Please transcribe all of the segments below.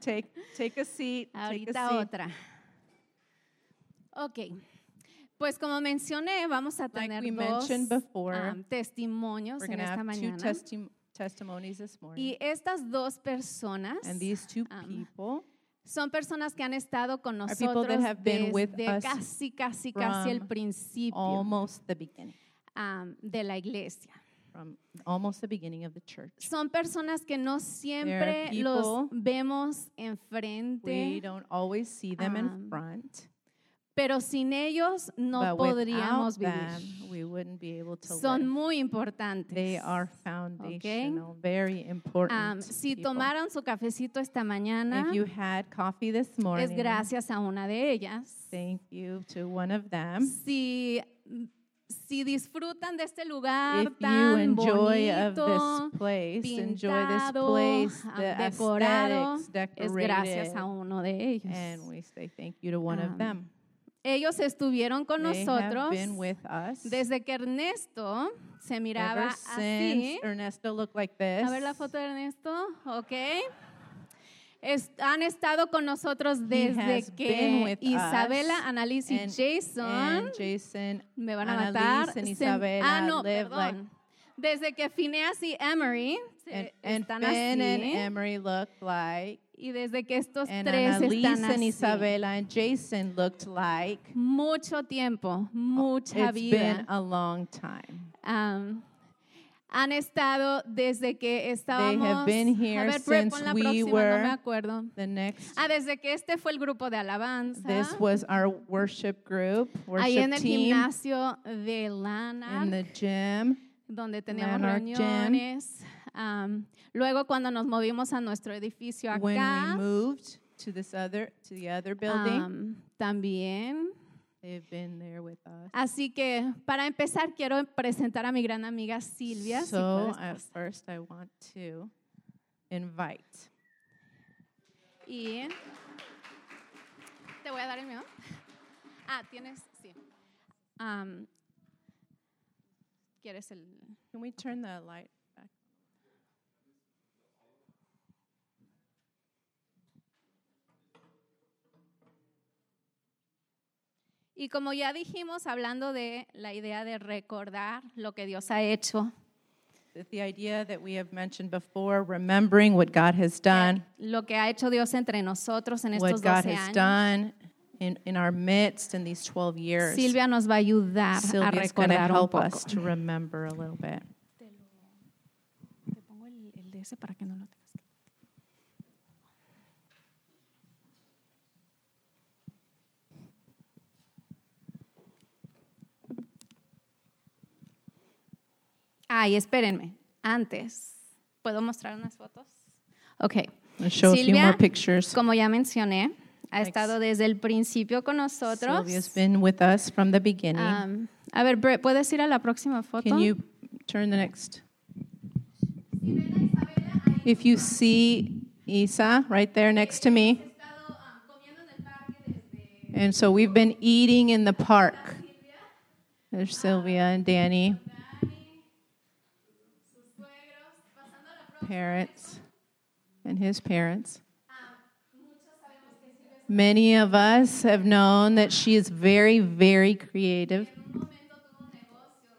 Take, take a seat. Take a Ahorita seat. otra. Ok. Pues como mencioné, vamos a Like tener we dos mentioned before, um, testimonios en esta mañana. testi- testimonies this morning. Y estas dos personas And these two um, people son personas que han estado con Are people that nosotros have been with desde casi, casi, casi el from principio almost the beginning, um, de la iglesia. From almost the beginning of the church. Son personas que no siempre los vemos We enfrente, don't always see them in um, front, pero sin ellos no but podríamos without vivir. them, we wouldn't be able to Son live. muy importantes. They are foundational, very important. Um, si people. tomaron su cafecito esta mañana, If you had coffee this morning, es gracias a una de ellas. thank you to one of them. Si, si disfrutan de este lugar If you tan enjoy of bonito, this place, enjoy this pintado, place, the decorado, es gracias a uno de ellos. and we say thank you to one Um, of them. Ellos estuvieron con They nosotros been with us desde que Ernesto se miraba ever así. Ernesto looked like this. A ver la foto de Ernesto, ok. Es- han estado con nosotros desde que Isabela, Annalise y and- Jason and Jason, me van a matar. and se- Isabela ah, no, like- perdón. Desde que Phineas y Emery se- and, and están Finn and así Emery looked like, y desde que estos and tres Annalise están and así. Isabela and Jason looked like. Mucho tiempo, mucha It's vida. been a long time. Am, han estado desde que They estábamos. have been a here ver, Brett, since pon la we próxima, no me acuerdo. the next. Ah, desde que este fue el grupo de alabanza. This was our worship group, ahí en worship el team gimnasio de Lana, in the gym. donde teníamos Lanark reuniones. Am, luego cuando nos movimos a nuestro edificio When we acá, moved to this other to the other building, am, también. They've been there with us. Así que para empezar quiero presentar a mi gran amiga Silvia. si So puedes at first, I want to invite. Y te voy a dar el mío. Ah, tienes, sí. Am, ¿Quieres el? Can we turn the light Y como ya dijimos, hablando de la idea de recordar lo que Dios ha hecho, The idea that we have mentioned before, remembering what God has done, lo que ha hecho Dios entre nosotros en what estos God 12 has años, done in, in our midst in these 12 years. Silvia nos va a ayudar a Sylvia's going to recordar un help poco. us to remember a little bit. Te pongo el, el de ese para que no lo tengas. Ay, espérenme. Antes, ¿puedo mostrar unas fotos? Ok. I'll show a few Silvia, more pictures. Como ya mencioné, ha estado desde el principio con nosotros. Sylvia's been with us from the beginning. Um, a ver, Brett, ¿puedes ir a la próxima foto? Can you turn the next? If you see Isa right there next to me. And so we've been eating in the park. There's Sylvia and Danny, parents, and his parents. Many of us have known that she is very, very creative.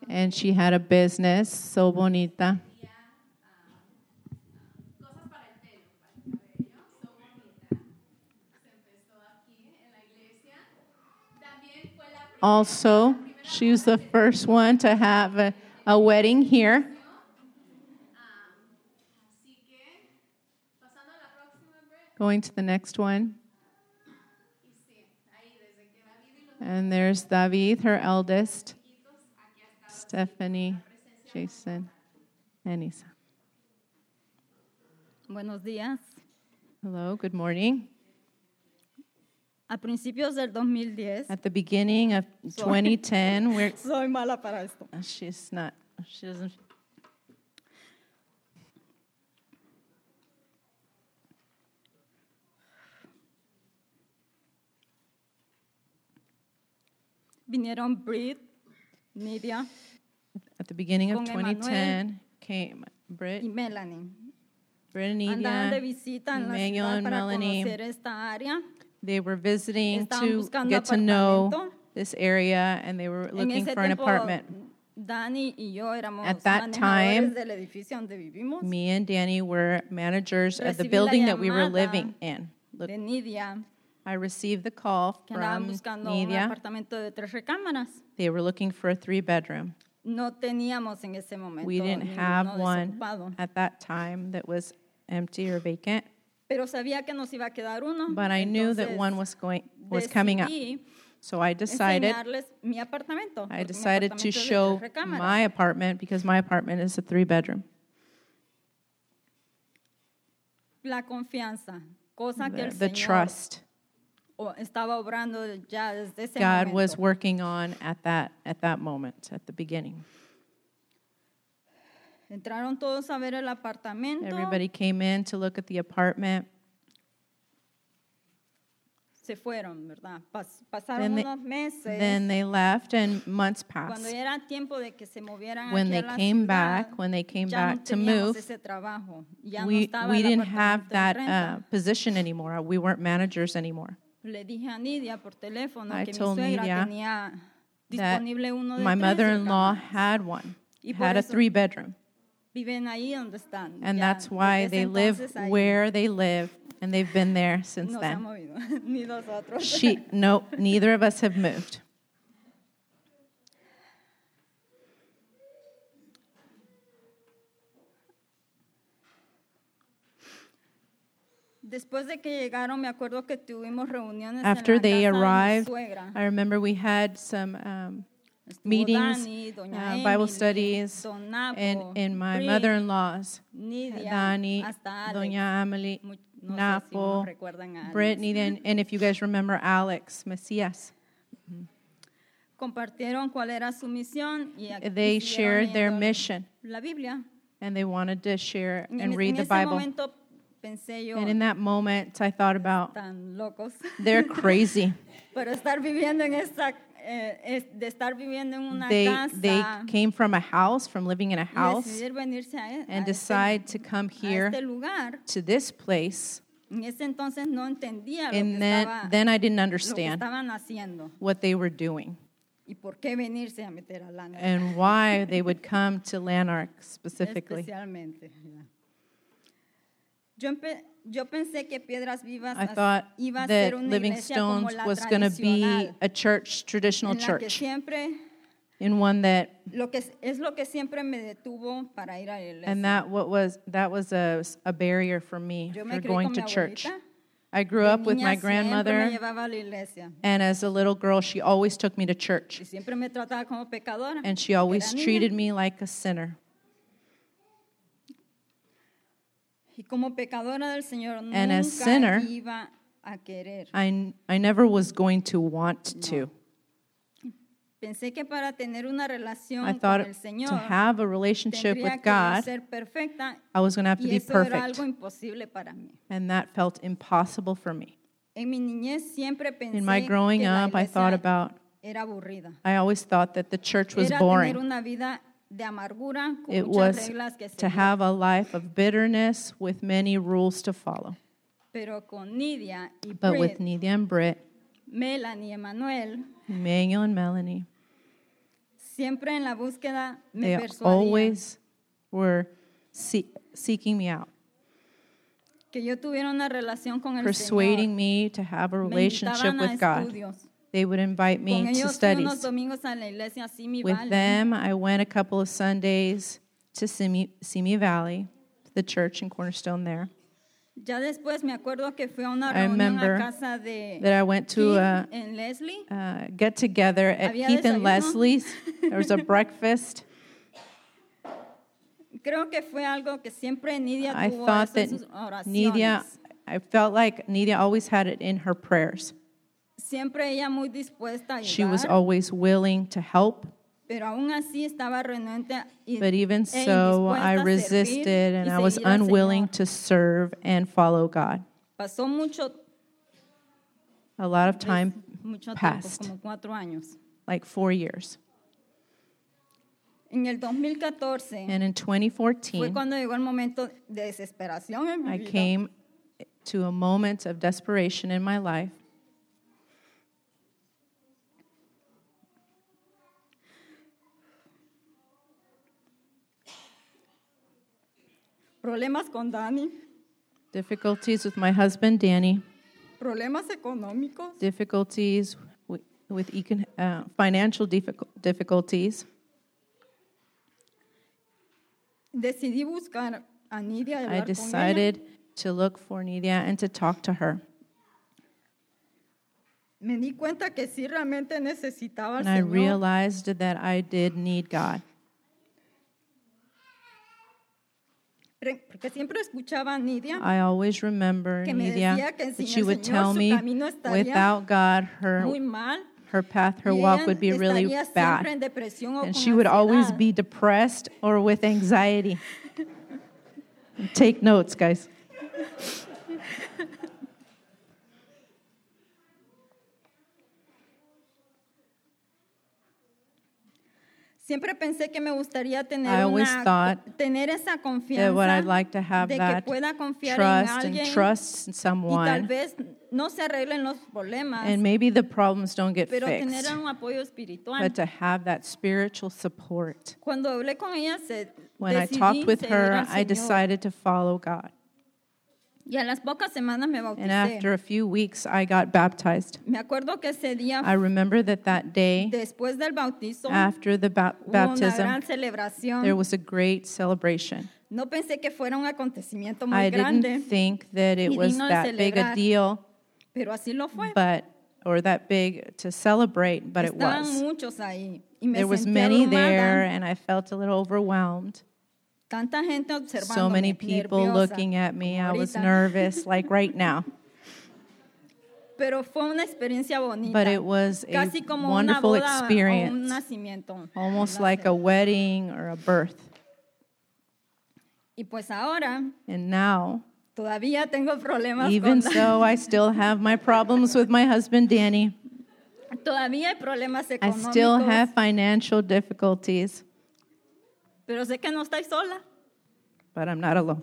And she had a business, so bonita. Also, she was the first one to have a, a wedding here. Going to the next one. And there's David, her eldest, Stephanie, Jason, and Isa. Buenos días. Hello, good morning. A principios del 2010, At the beginning of 2010, we're, soy mala para esto. Ah, she's not, she doesn't, Vinieron Brit, Nidia at the beginning of Con Emmanuel. 2010 came y Britt Melanie. Britt and andaban de Nidia, visita en la Emmanuel ciudad and para Melanie. conocer esta área. they were visiting Estaban to get to know this area and they were looking for an tiempo, apartment. Dani y yo éramos At that time, del edificio donde vivimos. Me and Danny were managers of the building that we were living in. Look, de Nidia, I received the call que andaban from buscando un Nidia. apartamento de tres recámaras. They were looking for a three bedroom. No teníamos en ese momento We didn't ninguno have one desocupado. at that time that was empty or vacant, Pero sabía que nos iba a quedar uno. but I knew that entonces one was going was coming up. decidí So I decided enseñarles mi apartamento. I mi decided to apartamento es de show tres recámaras. my apartment because my apartment is a three bedroom. La confianza, cosa que The, el the Señor trust God momento. was working on at that at that moment, at the beginning. Entraron todos a ver el apartamento. Everybody came in to look at the apartment. se fueron, ¿verdad? Pas- pasaron Then they, unos meses. then they left and months passed. ya era tiempo de que se movieran When they came ciudad, back, when they came back no to move, ese trabajo. Ya no we, estaba we didn't have that uh, position anymore. We weren't managers anymore. Le dije a Nidia por teléfono I que mi told suegra Nidia tenía That disponible uno de my tres mother-in-law had one, Y por had a eso- three bedroom. Viven ahí donde están. And ya that's why desde they ese live entonces ahí. where they live, and they've been there since No se han then. movido, ni nosotros. She, no, neither of us have moved. Después de que llegaron, me acuerdo que tuvimos reuniones After en la they arrived. I remember we had some um, meetings, uh, Bible studies, in, in my Bri, mother-in-law's, Nidia, Dani. Doña Emily, no sé si Napo, nos recuerdan a Alex. Brittany, and, and if you guys remember Alex Macias. Compartieron cuál era su misión y They shared their mission, La Biblia. and they wanted to share and read the Bible. Pensé yo, And in that moment, I thought about, they're crazy. pero estar viviendo en esta, eh, de estar viviendo en una They, casa they came from a house, from living in a house, decidir venirse a, a and este, decide to come here lugar. to this place. Entonces no entendía lo que, And then, estaba, then I didn't understand what they were doing y por qué venirse a meter a lana. and why they would come to Lanark specifically. Especialmente. ya. Yo, empe- yo pensé que Piedras Vivas I thought that Living Stones was going to be a church, traditional en la que church, in one that, lo que es, es lo que siempre me detuvo para ir a la iglesia. and that what was that was a, a barrier for me for going to church. I grew up with my grandmother, llevaba a la iglesia and as a little girl, she always took me to church, y siempre me trataba como pecadora. and she always treated me like a sinner. Y como pecadora del Señor And nunca as sinner, iba a querer. I, I never was going to want to. Pensé que para tener una relación I con thought el Señor to have a relationship tendría with que God, ser perfecta I was going to have to y be eso era perfect. algo imposible para mí. And that felt impossible for me. En mi niñez siempre pensé In my growing que la up, I thought about, era aburrida. I always thought that the church was Era tener boring. una vida amargura con It was que to have a life of bitterness with many rules to follow. Pero con Nidia y But with Britt, Nidia and Britt, Melanie y Emanuel, Emmanuel and Melanie, siempre en la búsqueda they persuadían always were see- seeking me out, que yo tuviera una relación con el persuading me to have a relationship with God. estudios. They would invite me to ellos fui unos studies. domingos a la iglesia Simi With them, I went a couple of Sundays to Simi, Simi Valley, the church in Cornerstone there. Ya después me acuerdo que fui a una I reunión remember a casa de That I went to Keith a, Leslie. uh, get together at Keith and. Leslie's. There was a breakfast. Creo que fue algo que siempre Nidia I tuvo thought that. Nidia, I felt like Nidia always had it in her prayers. Siempre ella muy dispuesta a She was always willing to help, pero aún así estaba renuente y, but even so, I resisted and I was unwilling to serve and follow God. Pasó mucho, A lot of time mucho tiempo, passed, como cuatro años. like four years. En el 2014 And in 2014, cuando llegó el de desesperación en mi I came to a moment of desperation in my life. Problemas con Dani, Difficulties with my husband, Danny. problemas económicos, Difficulties with, with econ, uh, financial difficulties. decidí buscar a Nidia y I hablar con ella. decided to look for Nidia and to talk to her. Me di cuenta que sí realmente necesitaba al And I Señor. realized that I did need God. Porque siempre escuchaba a Nidia I always remember Nidia that she would tell me without God her her path, her walk would be really bad. And she would always be depressed or with anxiety. Take notes, guys. Siempre pensé que me gustaría I tener, always una, thought tener esa confianza That what I'd like to have de que that pueda confiar trust en alguien trust in y tal someone, vez no se arreglen los problemas, and maybe the problems don't get pero tener fixed, un apoyo espiritual. but to have that spiritual support. Cuando hablé con ella, se, When I talked with her, I decided to follow God. Y a las pocas semanas me And after a few weeks, I got baptized. Me acuerdo que ese día, I remember that that day, después del bautizo, after the ba- hubo una baptism, gran celebración. there was a great celebration. No pensé que fuera un acontecimiento muy I grande, didn't think that it y was that big a deal, pero así lo fue. but or that big to celebrate, but it was. muchos ahí y me There was many abrumada. there, and I felt a little overwhelmed. Tanta gente observando. So many people looking at me. I was nervous, like right now. Pero fue una experiencia bonita. But it was a casi como wonderful una boda o un experience, nacimiento. almost like a wedding or a birth. Y pues ahora And now, todavía tengo problemas even con so, I still have my problems with my husband, Danny. todavía hay problemas I still have financial difficulties, Pero sé que no estoy sola. but I'm not alone.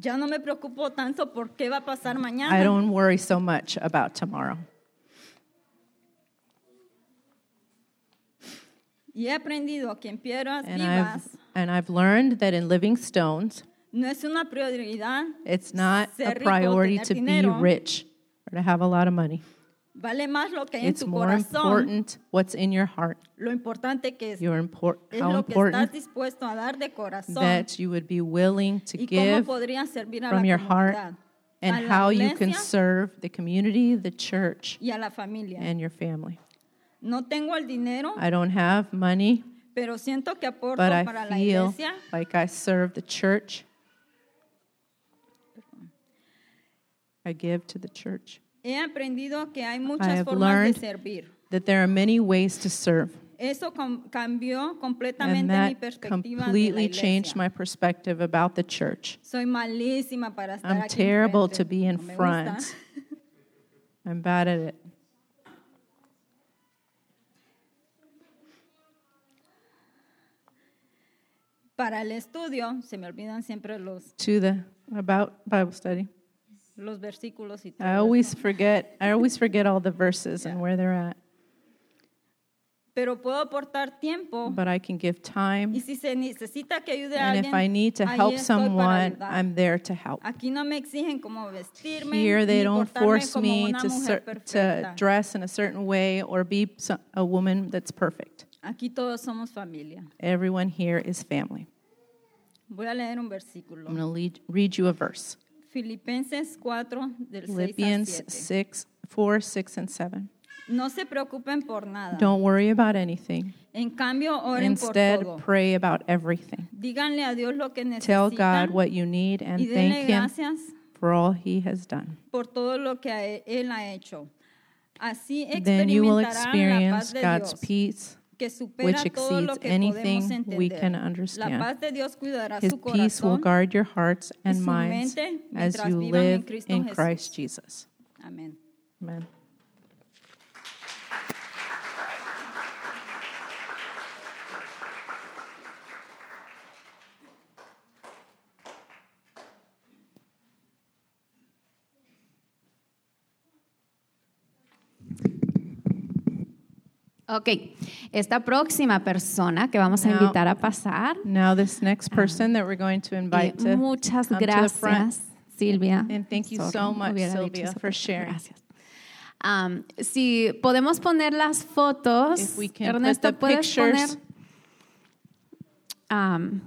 Ya no me preocupo tanto por qué va a pasar I don't worry so much about tomorrow. Y he aprendido que en piedras And I've, and I've learned that in living stones, no es una prioridad. it's not a priority to be dinero. rich or to have a lot of money. Vale más lo que hay en It's tu more corazón, important what's in your heart. Lo importante que es, Your import, es how lo que estás important dispuesto a dar de corazón that you would be willing to y cómo give podrías servir a from la your heart comunidad, and a la how you can iglesia serve the community, the church, y a la familia. and your family. No tengo el dinero, I don't have money, pero siento que aporto but I para la feel iglesia like I serve the church. I give to the church. He aprendido que hay I muchas have formas learned de servir. that there are many ways to serve. Eso com- cambió And completamente mi that perspectiva de la completely changed my perspective about the church. Soy malísima para estar I'm aquí terrible enfrente. to be in No me gusta. front. I'm bad at it. Para el estudio se me olvidan siempre los, To the about Bible study. los versículos y todo. I always forget. I always forget all the verses and where they're at. Pero puedo aportar tiempo But I can give time, y si se necesita que ayude a and alguien, if I need to ahí help estoy para someone, ayudar. I'm there to help. Aquí no me exigen cómo vestirme, Here, they ni don't portarme force como me una to, mujer cer- to perfecta. dress in a certain way or be so- a woman that's perfect. Aquí todos somos familia. Everyone here is family. Voy a leer un versículo. I'm going to lead, read you a verse. Filipenses 4, del 6 al Philippians 7. 6, 4, 6, and 7. No se preocupen por nada. Don't worry about anything. En cambio, oren por Instead, todo. pray about everything. Díganle a Dios lo que Tell God what you need and y denle thank Him gracias for all He has done. por todo lo que a- Él ha hecho. Así Then you will experimentarán la paz experience de God's Dios, peace, que supera which todo lo exceeds que anything we entender. can La understand. paz de Dios cuidará His su peace will corazón. guard your hearts and su minds mente as mientras you vivan en live Cristo in Jesús. Christ Jesus. Amén. Amen. Ok, esta próxima persona que vamos a Now- invitar a pasar. Now, this next person that we're going to invite to muchas come to the front. gracias, Silvia. And thank you so much, eso, for sharing. Gracias. Um, si podemos poner las fotos, Ernesto, ¿puedes poner? pictures. Um,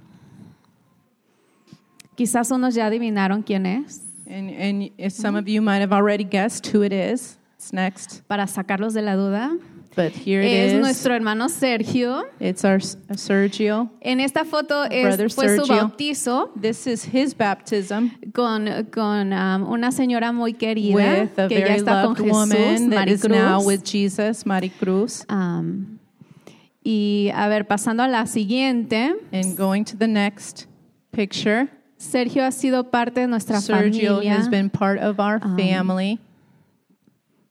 quizás unos ya adivinaron quién es, And, and some of you might have already guessed who it is, it's next. para sacarlos de la duda. But here it Es is. nuestro hermano Sergio. It's our uh, Sergio. En esta foto es, Brother fue su Sergio. bautizo This is his baptism con, con um, una señora muy querida with a que ya very está con loved Jesús, woman that is now with Jesus, Maricruz. Um, y a ver, pasando a la siguiente, And going to the next picture, Sergio ha sido parte de nuestra Sergio familia has been part of our Um, family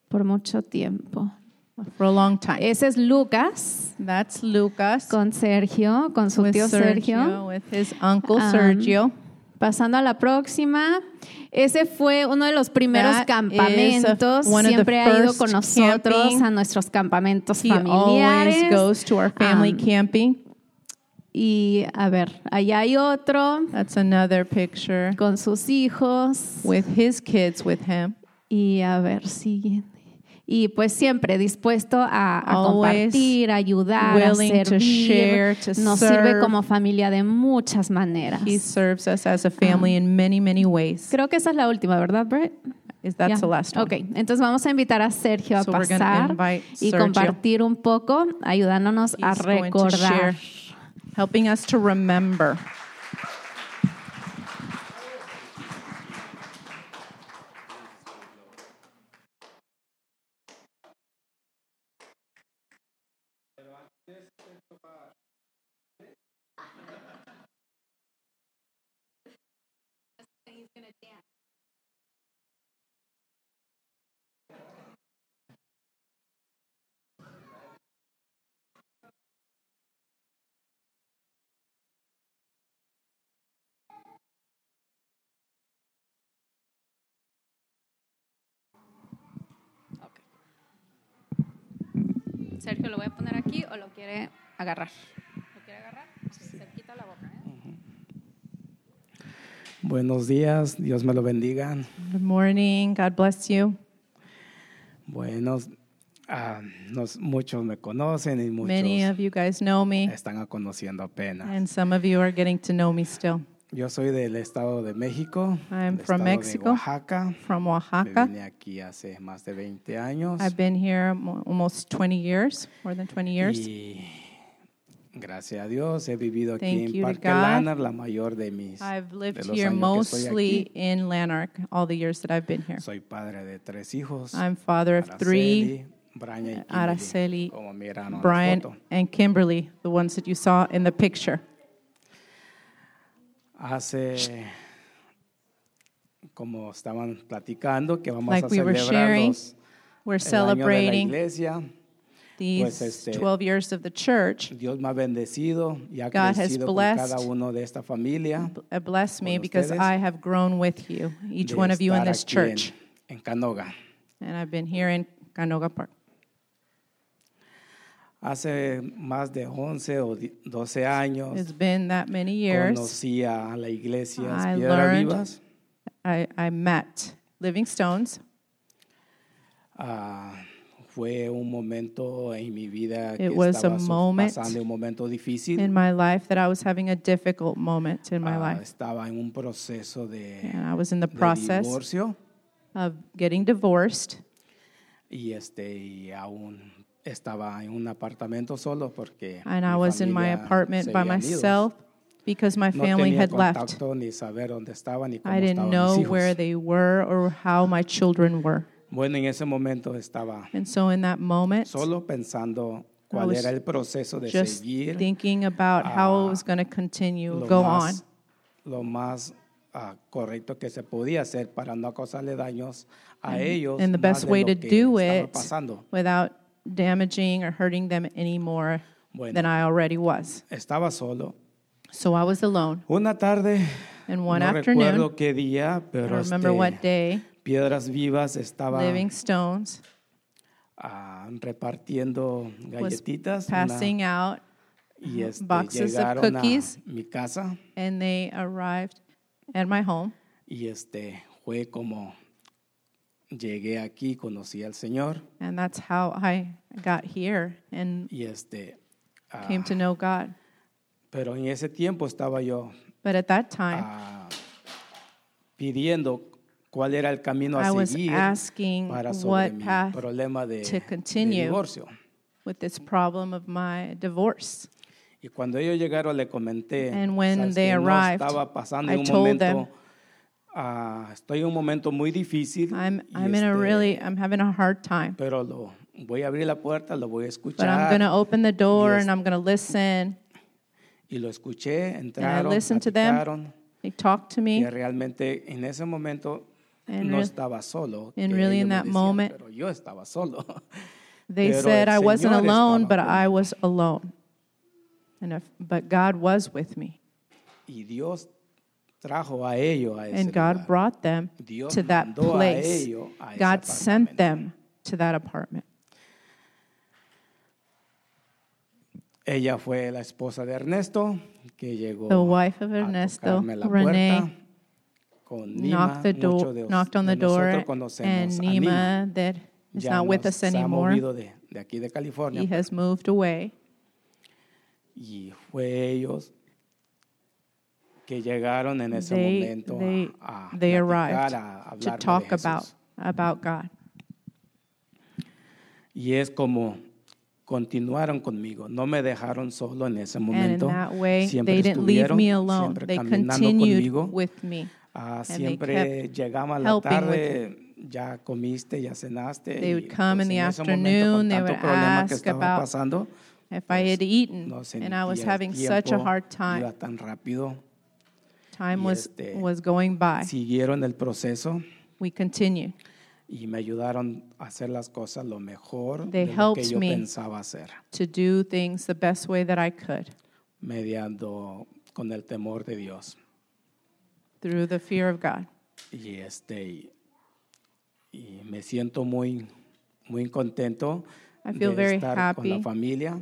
por mucho tiempo. For a long time. Ese es Lucas That's Lucas con Sergio, con su with tío Sergio, Sergio. with his uncle Um, Sergio. Pasando a la próxima, ese fue uno de los primeros That is a- campamentos. Siempre ha ido con nosotros camping. a nuestros campamentos He familiares. always goes to our family Um, camping. Y a ver, allá hay otro That's another picture con sus hijos. with his kids with him. Y a ver, siguiente. Y pues siempre dispuesto a, a compartir, a ayudar, a willing to servir. share, to Nos sirve serve. como familia de muchas maneras. He serves us as a family in many, many ways. Creo que esa es la última, ¿verdad, Brett? Is that's Ya. the last one? Ok, entonces vamos a invitar a Sergio a So pasar y Sergio. compartir un poco, ayudándonos a He's to recordar. helping us to remember. Sergio, ¿lo voy a poner aquí o lo quiere agarrar? ¿Lo quiere agarrar? Se quita la boca. ¿eh? Buenos días, Dios me lo bendiga. Good morning. God bless you. Buenos, ah, nos- muchos me conocen y muchos Many of you guys know me, están conociendo apenas. and some of you are getting to know me still. Yo soy del Estado de México, I'm from Mexico. Oaxaca. From Me Oaxaca. vine aquí hace más de 20 años. I've been here almost 20 years, more than 20 years. Y gracias a Dios he vivido aquí Thank en Parque. Lanner la mayor de mis I've lived here años que estoy mostly in Lanark all the years that I've been here. Soy padre de tres hijos. I'm father of three, Araceli, Brian Araceli, como miraron en la Brian, and Kimberly, the ones that you saw in the picture. Hace, como estaban platicando, que vamos Like a we were celebrar sharing, los, We're el año de la celebrating iglesia. these este, 12 years of the church. Dios me ha bendecido y ha God has crecido con blessed cada uno de esta familia. Bless me because I have grown with you, each one of you in this aquí en- church. En, Canoga. And I've been here in Canoga Park. Hace más de 11 o 12 años It's been that many years. conocí a la iglesia I Piedras learned- Vivas. I, I met Living Stones. Ah, fue un momento en mi vida que It was a estaba su- moment pasando un momento difícil. in my life that I was having a difficult moment in my Ah, life. estaba en un proceso de, And I was in the de process divorcio of getting divorced. y este y aún estaba en un apartamento solo porque And I was in my apartment by myself because my family tenía had left. contacto ni saber dónde estaban ni cómo I didn't know where they were or how my children were. Bueno, en ese momento estaba And so in that moment, solo pensando cuál era el proceso de just seguir thinking about how it was going to continue, go más, on. lo más ah, correcto que se podía hacer para no causarle daños a ellos And the best way to do it pasando. without damaging or hurting them any more Bueno. than I already was. Estaba solo. So I was alone. Una tarde, And one no afternoon, recuerdo qué día, I don't remember este, what day, Piedras Vivas estaba Living Stones ah, repartiendo galletitas una- passing out, y este, boxes of llegaron a cookies. mi casa and they arrived at my home. y este fue como llegué aquí, conocí al Señor And that's how I got here and y este ah, came to know God. pero en ese tiempo estaba yo But at that time, ah, pidiendo cuál era el camino a I was seguir asking para sobre what mi path problema de, to de continue. divorcio. with this problem of my divorce. Y cuando ellos llegaron le comenté, And when "Sabes they qué? no arrived, estaba pasando I en un told momento, ah, estoy en un momento muy difícil, I'm, y I'm in a really, I'm having a hard time. pero lo, voy a abrir la puerta, lo voy a But I'm going to open the door Yes. and I'm going to listen. Y lo escuché, entraron, listened to them. They talked to y me. realmente en ese momento And no real- estaba solo. and really in that decían, moment, pero yo estaba solo. They Pero said I wasn't alone, but I was alone. And if, but God was with me. y Dios trajo a ellos a ese And God lugar. brought them Dios to that mandó a place. ellos a ese God sent apartamento. them to that apartment. Ella fue la esposa de Ernesto, que llegó The wife of a Ernesto, tocarme la Renee, con Nima. knocked the Muchos door, de, knocked on de the door, nosotros conocemos and a Nima. Nima, that is Ya not with nos us se ha anymore, de, de aquí de California. he has moved away. Y fue ellos que llegaron en ese They, momento they, a, a they arrived a to talk de about, about God. Y es como continuaron conmigo, no me dejaron solo en ese And in momento. that way, siempre they didn't leave estuvieron, me alone. siempre They caminando conmigo. with me. They siempre llegaba a la tarde, ya comiste, ya cenaste. They would y, come in the momento, afternoon, con they would problema que ask estaba about pasando, If I had eaten no and I was having such a hard time, iba tan rápido. Time was, este, was going by. Siguieron el proceso We continued. y me ayudaron a hacer las cosas lo mejor They de lo que helped yo me. pensaba hacer, to do things the best way that I could mediando con el temor de Dios. through the fear of God. Y este y, y me siento muy muy contento I feel de very estar con la happy familia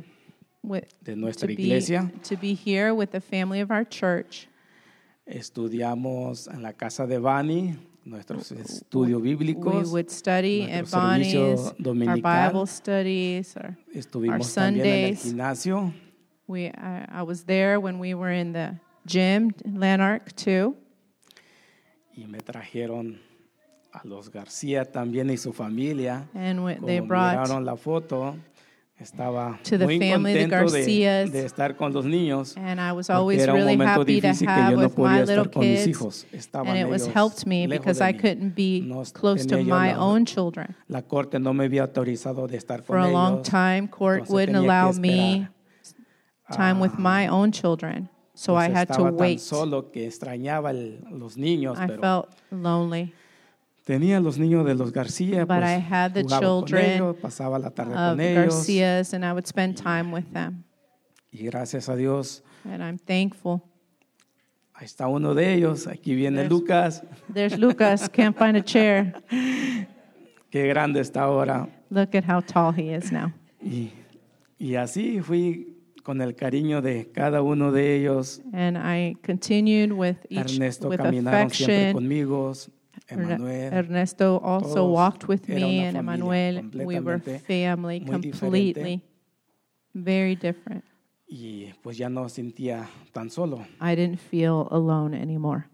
With, de to, nuestra be, iglesia. to be here with the family of our church. Estudiamos en la casa de Bani nuestros estudios We would study at Bonnie's, our dominical. Bible studies. Our, Estuvimos our también en el Sundays. gimnasio we, I, I was there when we were in the gym Lanark too. y me trajeron a los García también y su familia. And Como they brought miraron la foto, estaba to the muy family, the contento de, Garcias. de estar con los niños. And I was porque always era un really momento happy to difícil que have yo no with my little estar con mis kids. hijos. Estaban And it was ellos helped me lejos because de I mí. couldn't be No close to tenía yo my la- own children. La corte no me había autorizado de estar For con a long time, court Entonces wouldn't tenía que allow me esperar. time with Ah, my own children. So I had to estaba tan wait. solo que extrañaba el- los niños, I pero felt lonely. Tenía los niños de los García, But pues, I had the jugaba con children ellos, pasaba la tarde Of con ellos. Garcias, and I would spend time with them. Y gracias a Dios, And I'm thankful. ahí está uno de ellos. Aquí viene There's- Lucas. There's Lucas, can't find a chair. Qué grande está ahora. Look at how tall he is now. Y, y así fui con el cariño de cada uno de ellos. And I continued with each Ernesto with caminaron siempre affection. conmigo. Emanuel. Ernesto also walked with me, and Emmanuel. We were family completely, very different. Y pues ya no sentía tan solo. I didn't feel alone anymore.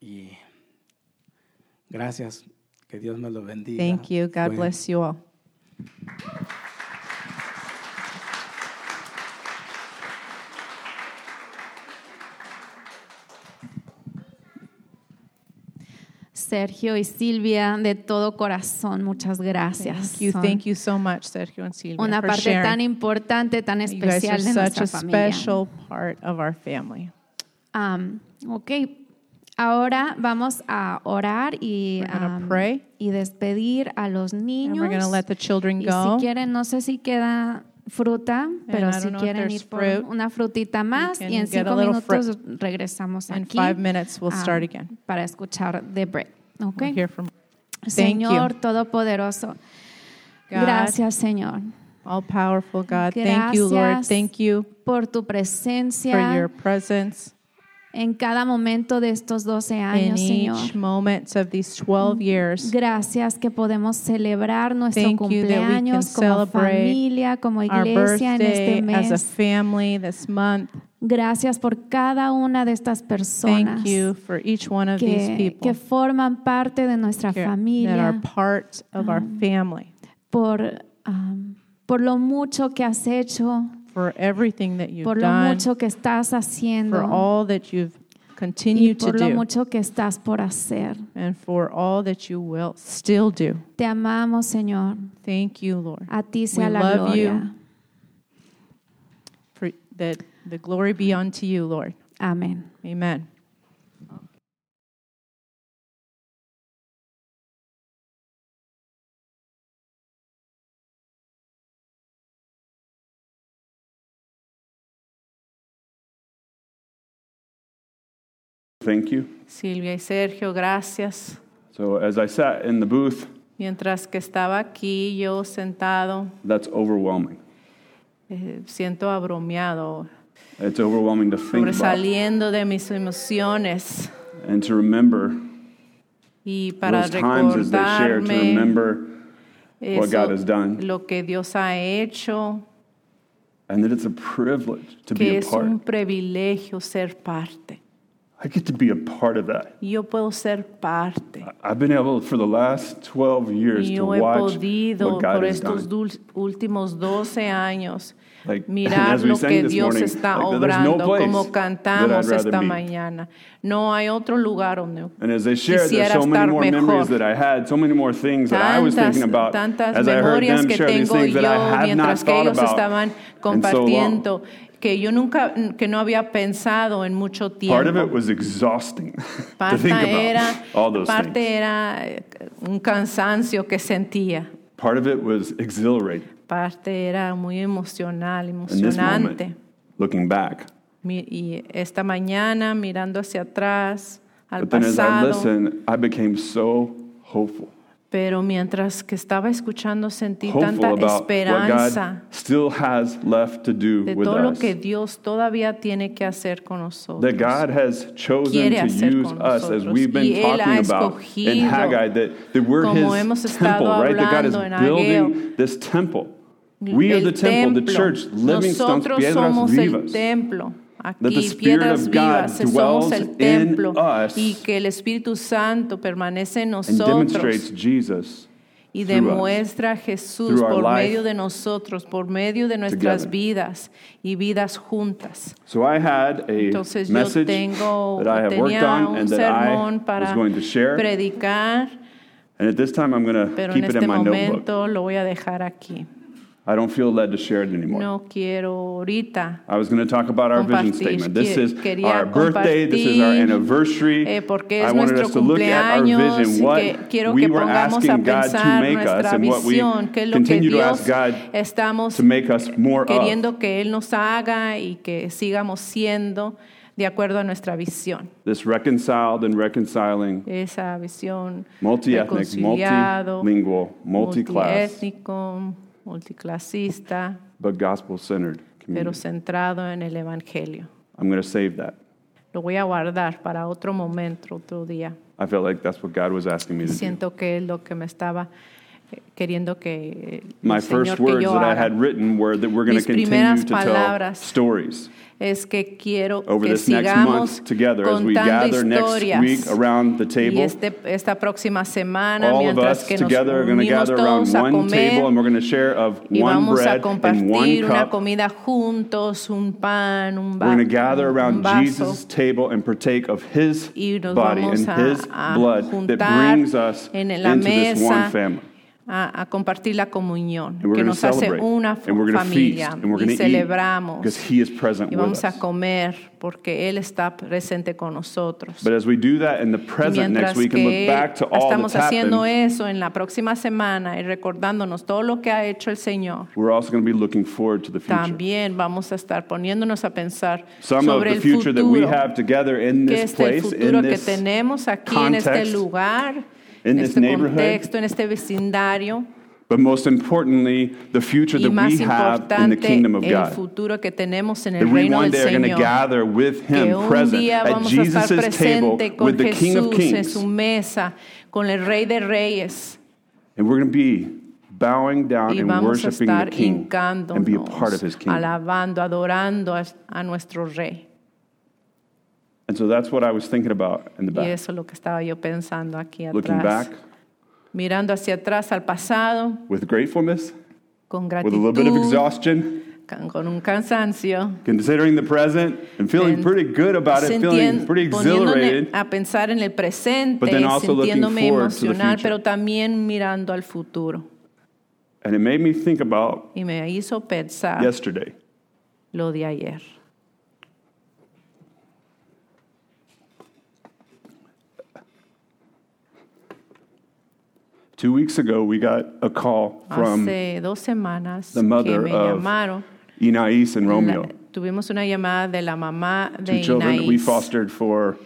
Y gracias. Que Dios me lo bendiga. Thank you. God bless you all. Sergio y Silvia, de todo corazón, muchas gracias. Thank you. Thank you so much, Sergio and Silvia, una for parte sharing. tan importante, tan especial de such nuestra a familia. special part of our family. Am, ok, ahora vamos a orar y, We're am, pray. y despedir a los And niños. we're going to let the children y go. si quieren, no sé si queda fruta, pero si quieren ir por fruit, una frutita más y en cinco minutos regresamos aquí we'll again. para escuchar The Bread. ok. We'll from Señor you. Todopoderoso, God, Gracias, Señor, all powerful God. Thank you, Lord. Gracias. Thank you por tu for presencia your presence en cada momento de estos 12 in años, Señor. each moment of these 12 years. Gracias que podemos celebrar nuestro Thank you that we can cumpleaños como celebrate familia, como Our iglesia en este birthday as a mes. family this month. Gracias por cada una de estas personas Thank you for each one of these que, people que forman parte de nuestra here that are familia, part of our family. por, um, por lo mucho que has hecho, For everything that you've por lo done, mucho que estás for all that you've y continued to por lo do, mucho que estás por hacer. and for all that you will still do. Te amamos, Señor. Thank you, Lord. A ti sea We la love gloria. you. For that the glory be unto you, Lord. Amén. Amen. Thank you. Silvia y Sergio, gracias. So, as I sat in the booth, Mientras que estaba aquí yo sentado, that's overwhelming. eh, siento abromiado, It's overwhelming to think about sobresaliendo de mis emociones and to remember y para those times as they share, to remember what God has done, lo que Dios ha hecho, and that it's a privilege to be a part. que a es un privilegio ser parte. I get to be a part of that. Yo puedo ser parte. I've been able for the last 12 years Y to watch podido what God por has estos done. últimos 12 años Like, mirar as we lo sang que this Dios morning, está like, there's no place como cantamos esta be. mañana. No hay otro lugar donde And as they shared, there's quisiera so many estar more mejor. memories that I had, so many more things that I was tantas, thinking about tantas as I heard memorias them que share these tengo things that I yo mientras que thought ellos about estaban in so compartiendo que yo nunca que no había pensado en mucho Part of it tiempo. was exhausting to Parte think about era all those parte things. era eh, un cansancio que sentía. Part of it was exhilarating Parte era muy emocional, emocionante. moment, looking back. Y esta mañana mirando hacia atrás al But then as I pasado, listened, I became so hopeful. Pero mientras que estaba escuchando sentí tanta esperanza still has left to do de with todo lo us. que Dios todavía tiene que hacer con nosotros. That God has chosen quiere to hacer use con us as we've been Y Él ha talking about in Haggai, that, that we're como His hemos estado temple, right? That God is building this temple. We are the temple, the church, living stones, piedras somos el vivas. templo. Aquí, piedras vivas, somos el templo y que el Espíritu Santo permanece en nosotros demonstrates Jesus y demuestra a Jesús por medio de nosotros, por medio de nuestras together. vidas y vidas juntas. So I had a Entonces yo tengo, that I have worked tenía on un sermón para going to share. predicar, And at this time, I'm going to pero keep en it este in my notebook. momento lo voy a dejar aquí. I don't feel led to share it anymore. No quiero ahorita I was going to talk about our vision statement. This is our birthday. This is our anniversary. eh, porque I wanted nuestro us to look at our vision, what que we were asking God to make us, and what we que es lo que continue to ask God estamos to make us more of. queriendo que Él nos haga y que sigamos siendo de acuerdo a nuestra visión. This reconciled and reconciling, Esa visión multi-ethnic, multilingual, multi-class, multiétnico, multiclasista, but gospel-centered pero community. centrado en el Evangelio. I'm going to save that. Lo voy a guardar para otro momento, otro día. I felt like that's what God was asking me to do. Siento que es lo que me estaba queriendo que My first words that I had written were that we're going to continue to tell stories. es que quiero over que this next month together as we gather next week around the table. este, esta próxima semana, All of us que together are going to gather around one table and we're going to share of one bread and one cup. juntos, un pan, un, We're going to gather around. Jesus' table and partake of his body and his blood that brings us into this one family. a, a compartir la comunión que nos hace una familia feast, y celebramos. y vamos a comer porque Él está presente con nosotros. Mientras que estamos haciendo eso en la próxima semana y recordándonos todo lo que ha hecho el Señor, también vamos a estar poniéndonos a pensar Some sobre el este futuro, que es el futuro que tenemos aquí en este lugar en this este neighborhood. contexto, en este vecindario. but most importantly, the future that we have in the kingdom of God. futuro que tenemos en That we reino one day are going to gather with Him present at Jesus' table with the King of Kings. mesa, con el Rey de Reyes. And we're going to be bowing down and worshiping the King and be a part of His kingdom. alabando, adorando a, a nuestro Rey. And so that's what I was thinking about in the Y back. eso es lo que estaba yo pensando aquí Looking back Mirando hacia atrás al pasado, with gratefulness, con with a little bit of exhaustion, con un cansancio. considering the present and feeling and pretty good about it, feeling pretty exhilarated. a pensar en el presente, But then also looking sintiéndome forward to the emocional, future. pero también mirando al futuro. And it made me think about Y me hizo pensar yesterday. lo de ayer. Two weeks ago, we got a call from Hace dos semanas the que mother me of llamaron. Inais and Romeo, La- tuvimos una llamada de la mamá two de children that we Inaís fostered for a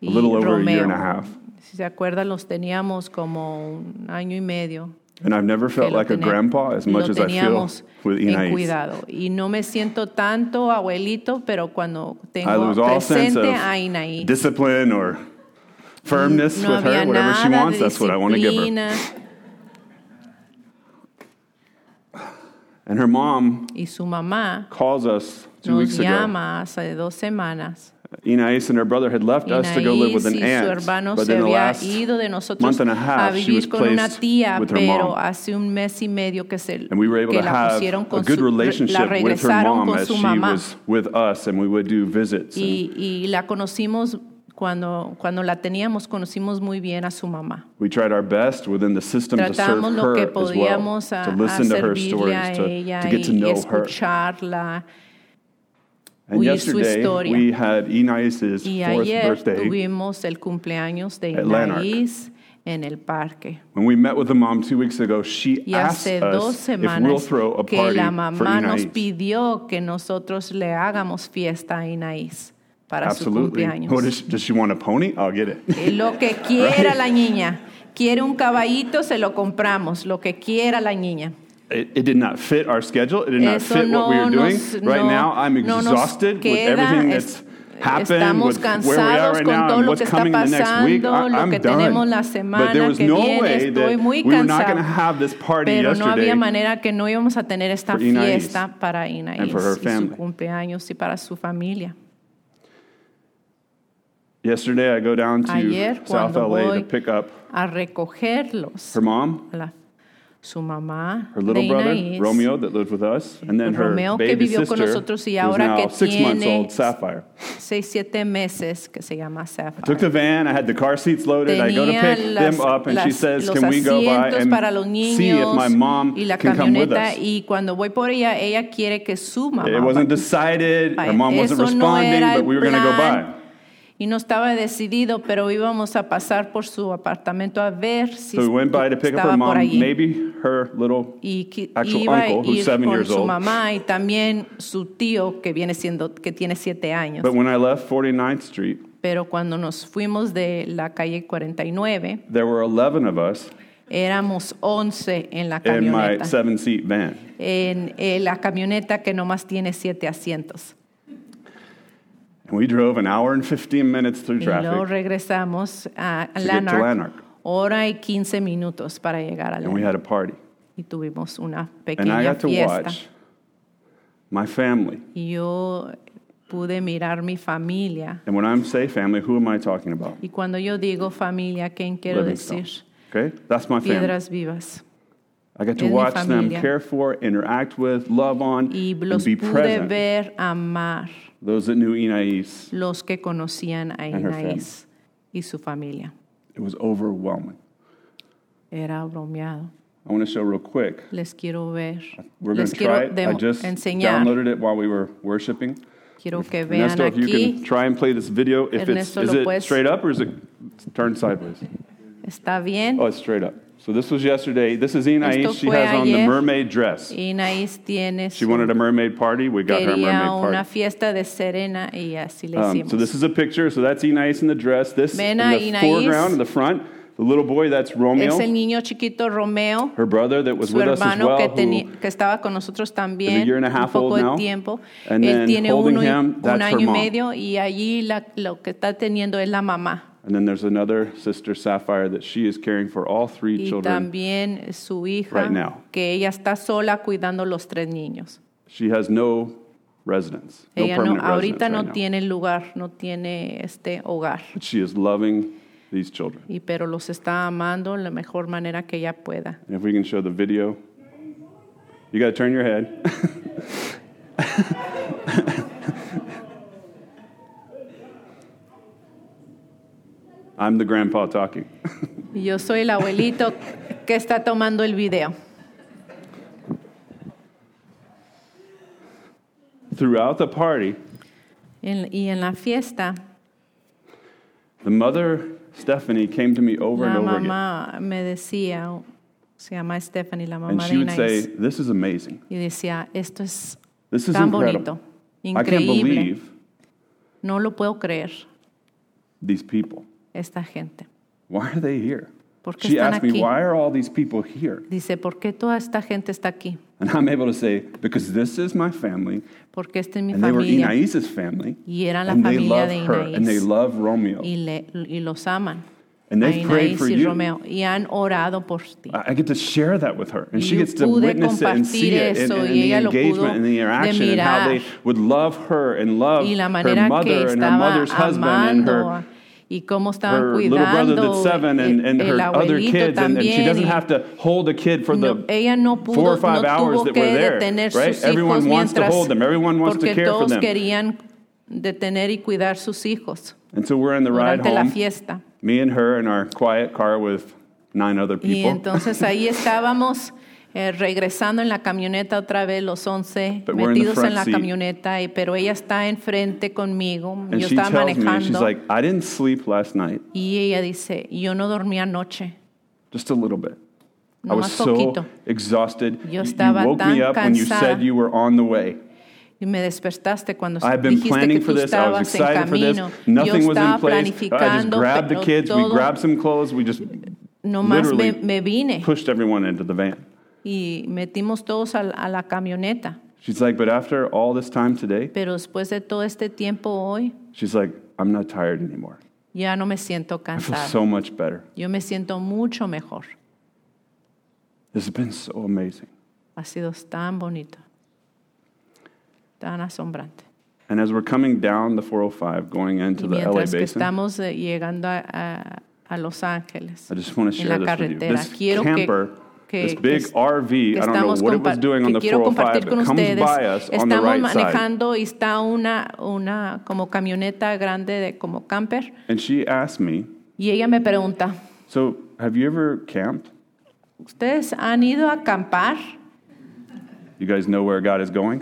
y little over a Romeo. year and a half. Si se acuerdan, los teníamos como un año y medio. And I've never que felt lo like a grandpa as lo much as I feel teníamos with en Inais. cuidado. Y no me siento tanto abuelito, pero cuando I tengo lose all sense presente of a Inaís, discipline or firmness no with her. Whatever she nada wants, de that's what I want to give her. disciplina. And her mom Y su mamá calls us two nos weeks ago. llama hace dos semanas. Inais and her brother had left us to go live with an aunt. But in the last ido de nosotros month and a a half, she was placed tía, with her mom. hace un mes y medio que, se, And we were able to have a good relationship with her mom as she was with us, and we would do visits. and Y, y la conocimos cuando, cuando la teníamos, conocimos muy bien a su mamá. we tried our best within the system to serve Tratamos lo her que well, podíamos a, to a listen to her stories, a to, ella to get to know her. escucharla. And yesterday, we had Inais's Y fourth ayer birthday. tuvimos el cumpleaños de en el parque. When we met with the mom two weeks ago, she Y asked us if we'll semanas throw a que la for mamá nos Inais. pidió que nosotros le hagamos fiesta a Inaís para su Absolutely. cumpleaños. Oh, what does, she, want a pony? I'll get it. Lo que quiera la niña. Quiere un caballito, se lo compramos. Lo que quiera la niña. It, it did not fit our schedule. It did not Eso fit what we were doing. nos- right no- now, I'm no exhausted with everything that's happened, with where we are right now, and what's coming the next week. I, I'm done. but there was no viene. way that we were not going to have this party Pero no yesterday. había manera que no íbamos a tener esta fiesta para Inaís and for her y su family. cumpleaños y para su familia. Yesterday, I go down to Ayer, South LA to pick up A recogerlos. her mom, la- su mamá, her little brother, Inaís, Romeo, that lived with us, and then her Romeo, que baby vivió con sister, nosotros y ahora now que six months old, Sapphire. seis, siete meses, que se llama Took the van. I had the car seats loaded. I go to pick las- them up, and she says, "Can we go by and para los see if my mom y la can come with us?" y cuando voy por ella, ella quiere que su mamá It wasn't decided. Her mom wasn't Eso no responding, but we were going to go by. Y no estaba decidido, pero íbamos a pasar por su apartamento a ver si So we went by to pick up her mom, maybe her little y actual iba uncle, who's seven con years su old. mamá y también su tío que viene siendo que tiene siete años. But when I left 49th Street, Pero cuando nos fuimos de la calle 49, there were 11 of us éramos 11 en la in my camioneta. seven seat van. En eh, la camioneta que nomás tiene siete asientos. And we drove an hour and 15 minutes through traffic. Y luego regresamos a to get to Lanark, Lanark. hora y 15 minutos para llegar a Lanark. And we had a party. Y tuvimos una pequeña And I got to watch my family. Y yo pude mirar mi familia. And when I'm say family, who am I talking about? Y cuando yo digo familia, ¿quién quiero Livingstone. decir? Okay? That's my family. Piedras vivas. I got to watch them care for, interact with, love on, Y and los be pude present. ver amar, Those that knew Inais, los que conocían a Inaís y su familia. it was overwhelming. Era bromeado. I want to show real quick. Les quiero ver. We're going Les to try it. I just enseñar. downloaded it while we were worshiping. Quiero que vean Ernesto, if you aquí. can try and play this video. If it's, is ¿lo it puedes- straight up or is it turned sideways? ¿Está bien? Oh, it's straight up. So this was yesterday. This is Inais. She has on the ayer. mermaid dress. Tiene She wanted a mermaid party. We got her a mermaid quería una party. fiesta de serena y así le Um, so this is a picture. So that's Inais in the dress. This Ven in a the foreground, in the front, The little boy, that's Romeo. Es el niño chiquito Romeo, Her brother that was su with us as hermano well, que, estaba con nosotros también year and a un half poco old de now. tiempo. And Él tiene uno him, un año y medio y allí la- lo que está teniendo es la mamá. And then there's another sister, Sapphire, that she is caring for all three Y children. también su hija, right now. que ella está sola cuidando los tres niños. She has no residence, no Ella no, ahorita no right tiene lugar, no tiene este hogar, But she is loving these children. y pero los está amando de la mejor manera que ella pueda. And if we can show the video, you got to turn your head. I'm the grandpa talking. Yo soy el abuelito que está tomando el video. Throughout the party, En- y en la fiesta, the mother, Stephanie, came to me over la and over again. mamá me decía, se llama Stephanie, la And mamá she de would say, Inés, This is amazing. y decía, esto es This is tan incredible. bonito, I can't believe no lo puedo creer, these people. Esta gente. Why are they here? ¿Por qué She están asked me. Why are all these people here? Dice, ¿por qué toda esta gente está aquí? And I'm able to say, Because this is my family, Porque esta es mi and they were familia Inais's family, y eran la and they familia love de her, and they Inaís love Romeo. y, le- y los aman. And a they've prayed Inaís for y you. Romeo y han orado por ti. I I get to share that with her, and Y she yo gets to pude witness it and see compartir it, and, eso, and y the ella lo pudo engagement and the de interaction, and how they would love her and love y la her manera que mother and her estaba mother's husband and amando her y cómo estaban her little brother that's seven and, and her other kids, and, and she doesn't have to hold a kid for the ella no pudo, four or five no hours that we're there, right? Everyone wants to hold them. Everyone wants to care for them. querían detener y cuidar sus hijos And so we're in the ride durante la home, fiesta. me and her in our quiet car with nine other people. Y entonces ahí estábamos eh, regresando en la camioneta otra vez los 11 But metidos en la seat. camioneta, y, pero ella está enfrente conmigo, and yo she estaba tells me, she's manejando like, I didn't sleep last night, y ella dice, yo no dormí anoche. just a little bit. I was Nomás so poquito. exhausted. Yo You- estaba you woke tan me up when you cansada. said you were on the way. Y me despertaste cuando I've been dijiste planning for tú this. I was estabas en excited for this. camino. Nothing Yo was in estaba place. I just planificando, grabbed the pero kids. We todo, grabbed some clothes. We just nomás me, literally me vine pushed everyone into the van. Y metimos todos a, a la camioneta. She's like, but after all this time today, Pero después de todo este tiempo hoy, she's like, I'm not tired anymore. ya no me siento I feel cansada. so much better. Yo me siento mucho mejor. This has been so amazing. Ha sido tan bonito, tan asombrante. And as we're coming down the 405, going into Y the LA mientras que basin, estamos eh, llegando a, a- a Los Ángeles, I just want to en share la this with you. carretera, This quiero que- camper, que- this que RV, que I don't know estamos what it was compa- doing on que the quiero 405, compartir con but comes ustedes. by us on the Estamos right side. manejando y está una, una como camioneta grande de como camper And she asked me, y ella me pregunta, So, have you ever camped? ¿ustedes han ido a acampar? You guys know where God is going?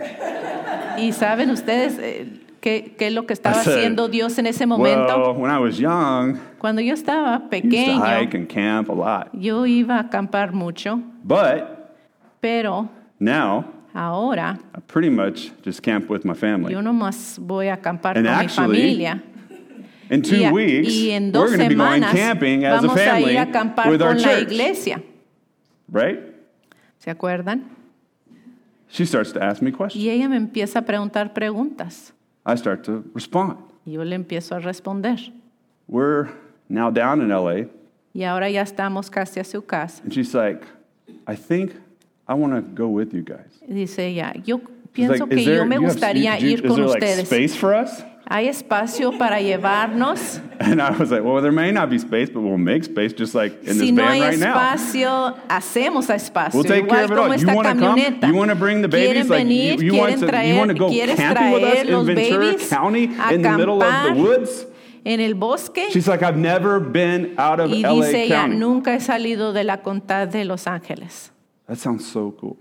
¿Y saben ustedes eh, qué, qué es lo que estaba said, haciendo Dios en ese momento? Well, when I was young, Cuando yo estaba pequeño, hike and camp a lot. yo iba a acampar mucho, But pero now, ahora I pretty much just camp with my family. yo nomás voy a acampar And con mi familia. In two y, a- weeks, y en we're dos going to be going semanas camping as a vamos a family ir a acampar with our con la church. iglesia. Right? ¿Se acuerdan? She starts to ask me questions. Y ella me empieza a preguntar preguntas. I start to respond. Yo le empiezo a responder. We're now down in LA, Y ahora ya estamos casi a su casa. and she's like, I think I want to go with you guys. Dice ella, yo pienso like, que "Is there- yo me you have- gustaría you- you- ir is con there, like, ustedes. space for us? ¿Hay espacio para llevarnos? And I was like, well, there may not be space, but we'll make space just like in Si this no van hay right now. espacio, hacemos espacio. We'll take care of it all. You want to come? You want to bring the babies? Like venir? you, you want to traer, you want to go camping with us in Ventura County in the middle of the woods? en el bosque? She's like, I've never been out of Y LA dice ella, County. nunca he salido de la contad de Los Ángeles. That sounds so cool.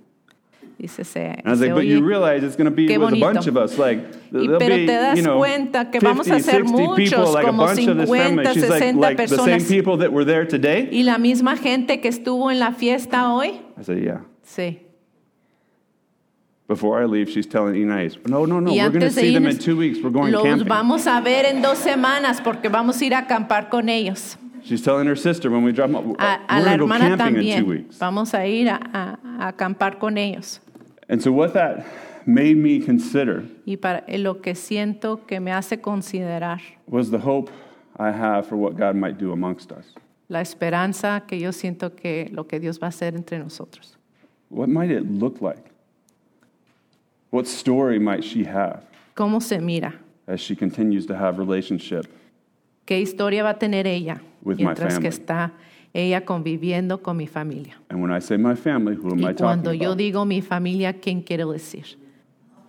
Dice, se, I was like, but you realize it's going to be with a bunch of us. Like, Y there'll pero be, te das you know, cuenta que 50, vamos a ser 60 people, muchos, like a como bunch of this family. 50, She's like, 60 like the same personas. people that were there today? ¿Y la misma gente que estuvo en la fiesta hoy? I said, yeah. Sí. Before I leave, she's telling Inés, no, no, no, y we're going to see them in two weeks. We're going los camping. vamos a ver en dos semanas porque vamos a ir a acampar con ellos. She's telling her sister when we drop them off, A, a we're la going to go hermana camping in two también. weeks. Vamos a ir a, a- a acampar con ellos. And so what that made me consider Y para eh, lo que siento que me hace considerar was the hope I have for what God might do amongst us. la esperanza que yo siento que lo que Dios va a hacer entre nosotros. What might it look like? What story might she have ¿Cómo se mira? as she continues to have relationship? ¿Qué historia va a tener ella With my mientras que family. está ella conviviendo con mi familia? And when I say my family, who am I Y talking cuando yo about? digo mi familia, ¿quién quiero decir?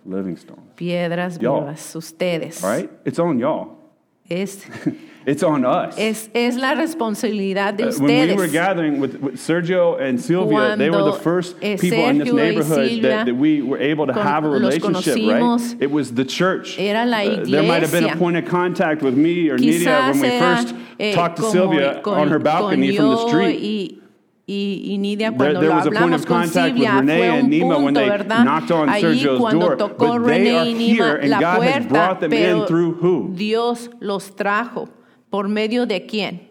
Livingstone. Piedras Y'all. vivas, ustedes. All right? It's on y'all. Es, It's on us. es, es la responsabilidad de Uh, when we were ustedes. gathering with, with Sergio and Sylvia, they were the Cuando, first eh, people in this Sergio y neighborhood Silvia that, that we were able to con- have a los relationship, conocimos. right? It was the church. Era la Uh, there might have been a iglesia. point of contact with me or Nidia when we era first eh, Talk to como, Sylvia con, on her balcony from the street. Y, y, y, Nidia cuando there, there lo hablamos con Silvia fue un Nima punto, ¿verdad? Allí cuando tocó René y Nima la puerta, pero Dios los trajo. ¿Por medio de quién?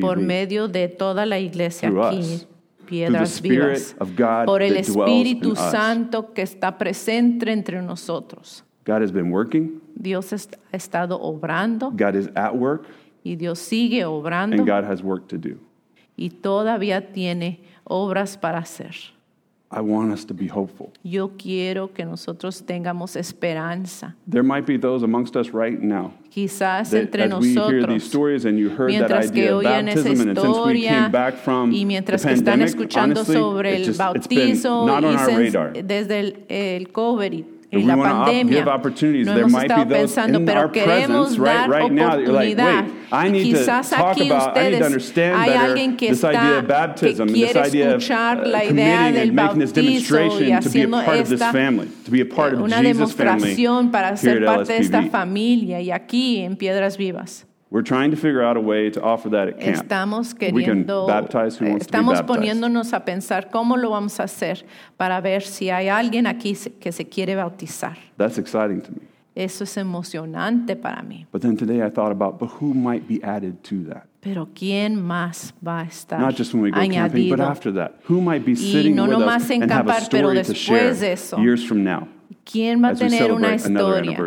Por medio de toda la iglesia through aquí. Us. Piedras vivas, por el Espíritu Santo que está presente entre nosotros. God has been working. Dios ha estado obrando God is at work. y Dios sigue obrando And God has work to do. y todavía tiene obras para hacer. I want us to be hopeful. Yo quiero que nosotros tengamos esperanza. There might be those amongst us right now Quizás that entre as we hear these stories and you heard that mientras que idea of oyen esa baptism, and since we historia came back from y mientras the que están pandemic, escuchando honestly, sobre el just, it's been bautizo not on y our radar. desde el, el COVID If la pandemia. No hemos estado pensando, pero queremos dar right, right oportunidad. Like, quizás aquí ustedes hay alguien que está baptism, que quiere escuchar la idea del bautismo y haciendo esta family, una demostración para ser parte de esta familia y aquí en Piedras Vivas. We're trying to figure out a way to offer that at camp. Estamos we can queriendo, baptize who wants to be estamos poniéndonos a pensar cómo lo vamos a hacer para ver si hay alguien aquí que se quiere bautizar. That's exciting to me. Eso es emocionante para mí. But then today I thought about, but who might be added to that? Pero ¿quién más va a estar Not just when we go camping, but añadido? after that. Who might be Y sitting no with nomás us en acampar, pero después de eso. years from now? ¿Quién va a tener una historia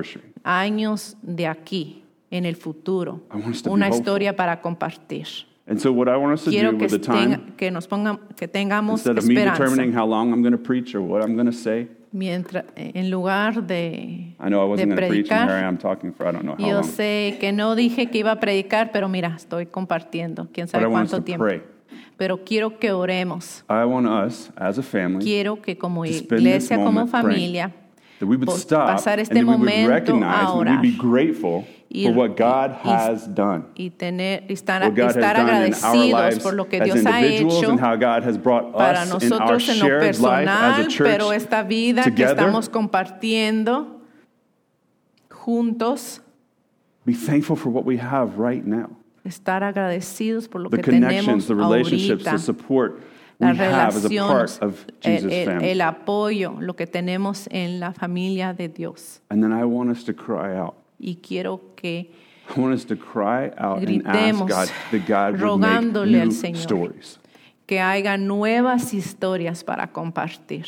años de aquí, en el futuro? I want us to be Una historia para compartir. And so what I want us to Quiero do que, with the time, que nos pongan, que tengamos instead of me determining how long I'm going to preach or what I'm going to say, Mientras, en lugar de, I know I de wasn't going to preach, and here I predicar, am talking for I don't know how yo long. sé que no dije que iba a predicar, pero mira, estoy compartiendo, quién sabe cuánto to tiempo. pray. Pero quiero que oremos. I want us, as a family, Quiero que como iglesia, como moment praying. familia, that we would stop pasar and este that we would momento recognize a and we'd orar. be grateful Y- for what God y- has done. y tener, y estar, What God has estar done in our agradecidos lives por lo que as Dios ha individuals hecho and how God has brought para us in our nosotros life as a personal, church pero esta vida que together. estamos compartiendo juntos, Be thankful for what we have right now. estar agradecidos por lo The que connections, tenemos the relationships, ahorita, the support we las have as a part relaciones, of el, Jesus' el- family. el apoyo, lo que tenemos en la familia de Dios. And then I want us to cry out y quiero que gritemos rogándole al Señor que haya nuevas historias para compartir.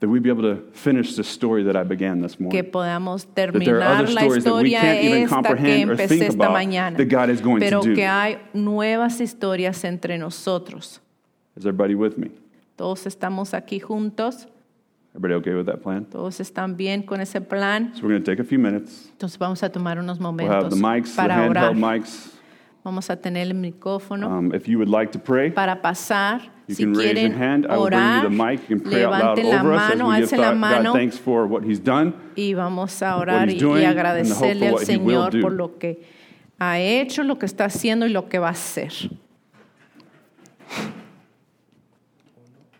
That be able to finish the story that I began this morning. Que podamos terminar la historia esta que empecé esta mañana. Pero que hay nuevas historias entre nosotros. Is everybody with me? Todos estamos aquí juntos. Everybody okay with that plan? todos están bien con ese plan. So we're going to take a few minutes. Entonces vamos a tomar unos We'll have momentos the mics, the para orar. handheld mics. Vamos a tener el micrófono Um, if you would like to pray, para pasar. you si can raise your hand. I will bring orar, you the mic. You can pray out loud levanten la over us as mano, we give alcen la God mano. thanks for what He's done. y vamos a orar y, doing agradecerle hope al for what he will Señor do. por lo que ha hecho, lo que está haciendo y lo que va a hacer.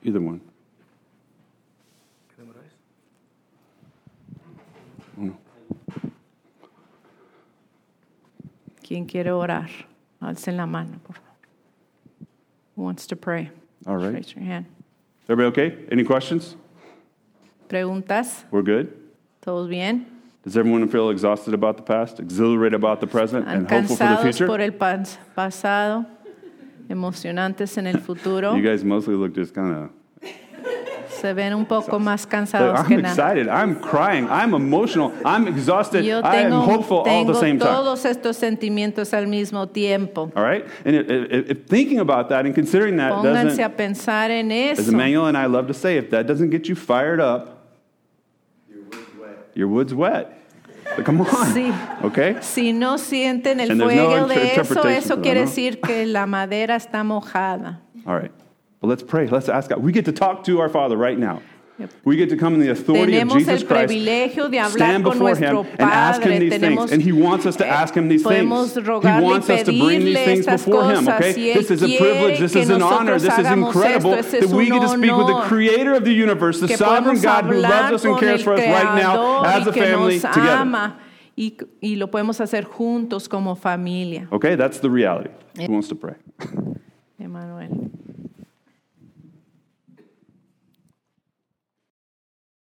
Either one. ¿Quién quiere orar? Alcen la mano, por favor. Who wants to pray? All right. Raise your hand. Everybody okay? Any questions? ¿Preguntas? We're good? ¿Todos bien? Does everyone feel exhausted about the past, exhilarated about the present, and hopeful for the ¿Cansados future? por el pas- pasado? ¿Emocionantes en el futuro? You guys mostly look just kind of. Se ven un poco más cansados I'm que nada. excited. I'm crying. I'm emotional. I'm exhausted. Yo I am tengo, hopeful all tengo the same time. todos estos sentimientos al mismo tiempo. All right? And if, if, if thinking about that and considering that Pónganse doesn't, a pensar en as eso. Emmanuel and I love to say, if that doesn't get you fired up, your wood's wet. But come on. Sí. Okay? Si no sienten el And no fuego inter- de eso, eso quiere ¿no? decir que la madera está mojada. All right. Well, let's pray. Let's ask God. We get to talk to our Father right now. We get to come in the authority of Jesus el Christ, de hablar stand con before nuestro Him, and ask Him these Tenemos- things. And He wants us to ask Him these things. He wants us to bring these things before Him, okay? Él This is a privilege. This is an honor. This is incredible esto. That we get to speak with the. Creator of the universe, the sovereign God who loves us and cares for us right now as a family together. y, y lo podemos hacer juntos como familia. Okay? That's the reality. Who wants to pray? Emanuel.